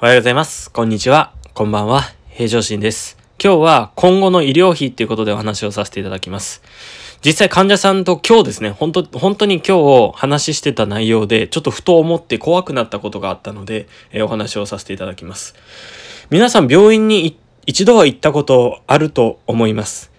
おはようございます。こんにちは。こんばんは。平常心です。今日は今後の医療費っていうことでお話をさせていただきます。実際患者さんと今日ですね、本当本当に今日話してた内容で、ちょっとふと思って怖くなったことがあったので、えーお話をさせていただきます。皆さん病院に一度は行ったことあると思います。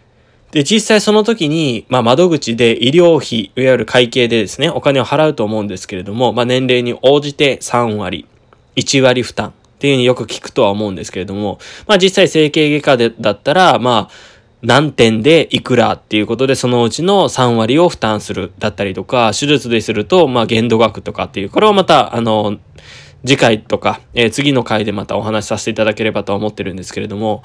で、実際その時に、まあ窓口で医療費、いわゆる会計でですね、お金を払うと思うんですけれども、まあ年齢に応じて3割、1割負担っていうふうによく聞くとは思うんですけれども、まあ実際整形外科でだったら、まあ、何点でいくらっていうことで、そのうちの3割を負担するだったりとか、手術ですると、まあ限度額とかっていう、これをまた、あの、次回とか、えー次の回でまたお話しさせていただければとは思ってるんですけれども、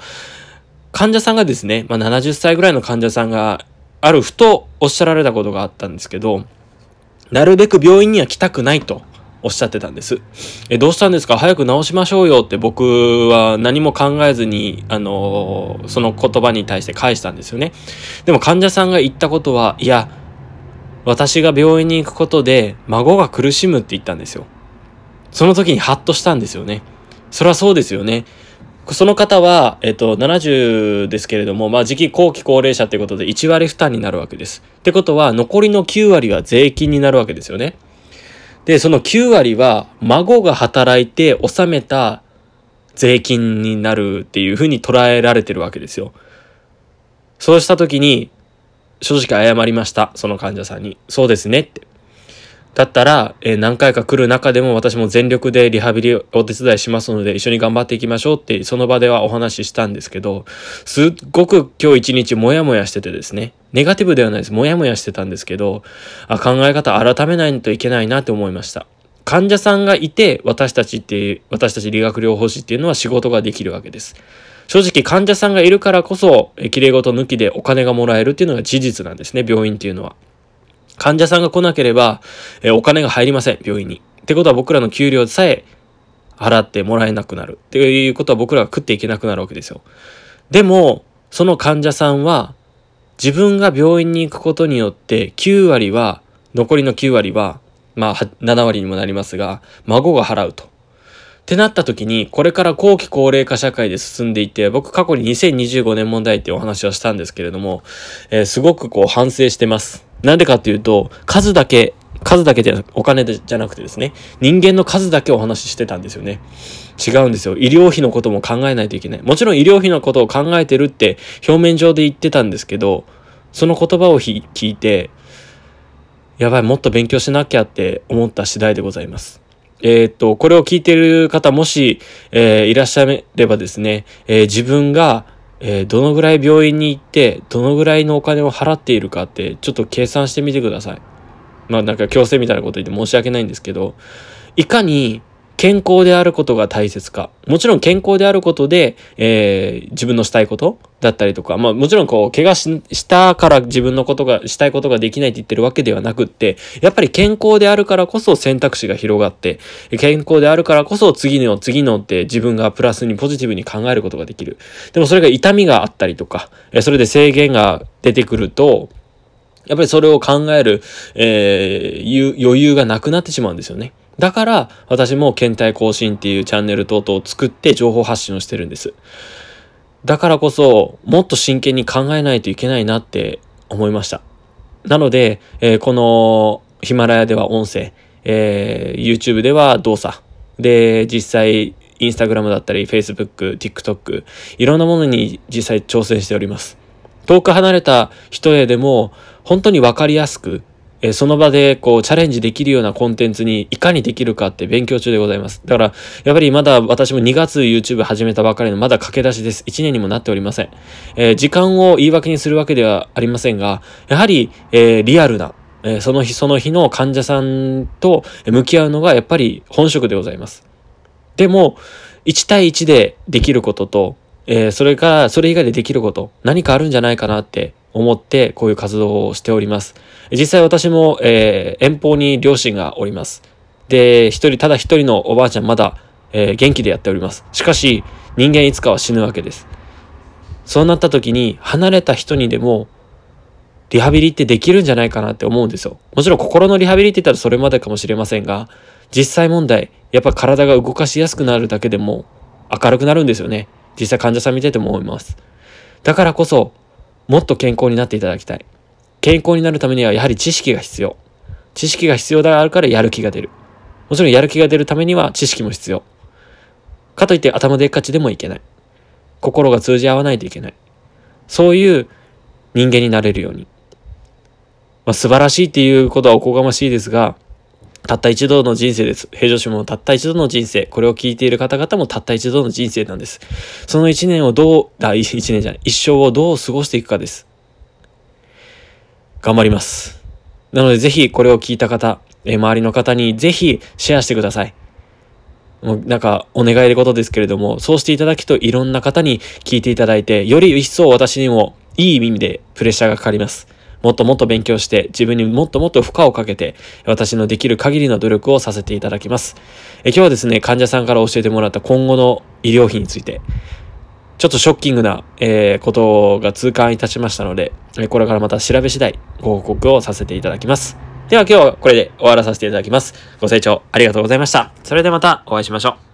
患者さんがですね、まあ、70歳ぐらいの患者さんがあるふとおっしゃられたことがあったんですけど、なるべく病院には来たくないとおっしゃってたんです。え、どうしたんですか？早く治しましょうよって僕は何も考えずに、あのーその言葉に対して返したんですよね。でも患者さんが言ったことは、いや、私が病院に行くことで孫が苦しむって言ったんですよ。その時にハッとしたんですよね。それはそうですよね。その方は、えっと、70ですけれども、まあ、時期後期高齢者ということで1割負担になるわけです。ってことは、残りの9割は税金になるわけですよね。で、その9割は、孫が働いて納めた税金になるっていうふうに捉えられてるわけですよ。そうした時に、正直謝りました。その患者さんに。そうですねって。だったら、えー何回か来る中でも私も全力でリハビリをお手伝いしますので一緒に頑張っていきましょうってその場ではお話ししたんですけど、すっごく今日一日モヤモヤしててですね、ネガティブではないです。モヤモヤしてたんですけど、あ考え方改めないといけないなって思いました。患者さんがいて私たちって、私たち理学療法士っていうのは仕事ができるわけです。正直患者さんがいるからこそ、綺麗事抜きでお金がもらえるっていうのが事実なんですね、病院っていうのは。患者さんが来なければ、えお金が入りません、病院に。ってことは僕らの給料さえ払ってもらえなくなる。っていうことは僕らが食っていけなくなるわけですよ。でも、その患者さんは、自分が病院に行くことによって、9割は、残りの9割は、まあ、7割にもなりますが、孫が払うと。ってなった時に、これから後期高齢化社会で進んでいて、僕過去に2025年問題ってお話をしたんですけれども、えーすごくこう反省してます。なんでかっていうと、数だけ、数だけじゃ、お金でじゃなくてですね、人間の数だけお話ししてたんですよね。違うんですよ。医療費のことも考えないといけない。もちろん医療費のことを考えてるって表面上で言ってたんですけど、その言葉を聞いて、やばい、もっと勉強しなきゃって思った次第でございます。えーっと、これを聞いている方、もし、えーいらっしゃればですね、えー自分が、えーどのぐらい病院に行って、どのぐらいのお金を払っているかって、ちょっと計算してみてください。まあなんか強制みたいなこと言って申し訳ないんですけど、いかに健康であることが大切か。もちろん健康であることで、えー自分のしたいことだったりとか、まあもちろんこう、怪我したから自分のことが、したいことができないって言ってるわけではなくって、やっぱり健康であるからこそ選択肢が広がって、健康であるからこそ次の次のって自分がプラスにポジティブに考えることができる。でもそれが痛みがあったりとか、えそれで制限が出てくると、やっぱりそれを考える、えー余裕がなくなってしまうんですよね。だから、私も検体更新っていうチャンネル等々を作って情報発信をしてるんです。だからこそ、もっと真剣に考えないといけないなって思いました。なので、えーこのヒマラヤでは音声、えー YouTube では動作、で、実際、インスタグラムだったり、Facebook、TikTok、いろんなものに実際挑戦しております。遠く離れた人へでも、本当にわかりやすく、えその場でこうチャレンジできるようなコンテンツにいかにできるかって勉強中でございます。だから、やっぱりまだ私も2月 YouTube 始めたばかりのまだ駆け出しです。1年にもなっておりません。えー時間を言い訳にするわけではありませんが、やはり、えーリアルな、えーその日その日の患者さんと向き合うのがやっぱり本職でございます。でも、1対1でできることと、えそれから、それ以外でできること、何かあるんじゃないかなって思って、こういう活動をしております。実際私も、えー遠方に両親がおります。で、一人、ただ一人のおばあちゃんまだ、えー元気でやっております。しかし、人間いつかは死ぬわけです。そうなった時に、離れた人にでも、リハビリってできるんじゃないかなって思うんですよ。もちろん心のリハビリって言ったらそれまでかもしれませんが、実際問題、やっぱ体が動かしやすくなるだけでも明るくなるんですよね。実際患者さん見てても思います。だからこそ、もっと健康になっていただきたい。健康になるためにはやはり知識が必要。知識が必要であるからやる気が出る。もちろんやる気が出るためには知識も必要。かといって頭でっかちでもいけない。心が通じ合わないといけない。そういう人間になれるように。まあ、素晴らしいっていうことはおこがましいですが、たった一度の人生です。平常心もたった一度の人生。これを聞いている方々もたった一度の人生なんです。その一年をどう、あ、一年じゃない、一生をどう過ごしていくかです。頑張ります。なのでぜひこれを聞いた方、え周りの方にぜひシェアしてください。もうなんかお願いでことですけれども、そうしていただくといろんな方に聞いていただいて、より一層私にもいい意味でプレッシャーがかかります。もっともっと勉強して、自分にもっともっと負荷をかけて、私のできる限りの努力をさせていただきます。え今日はですね、患者さんから教えてもらった今後の医療費について、ちょっとショッキングな、えー、ことが痛感いたしましたので、これからまた調べ次第ご報告をさせていただきます。では今日はこれで終わらさせていただきます。ご清聴ありがとうございました。それではまたお会いしましょう。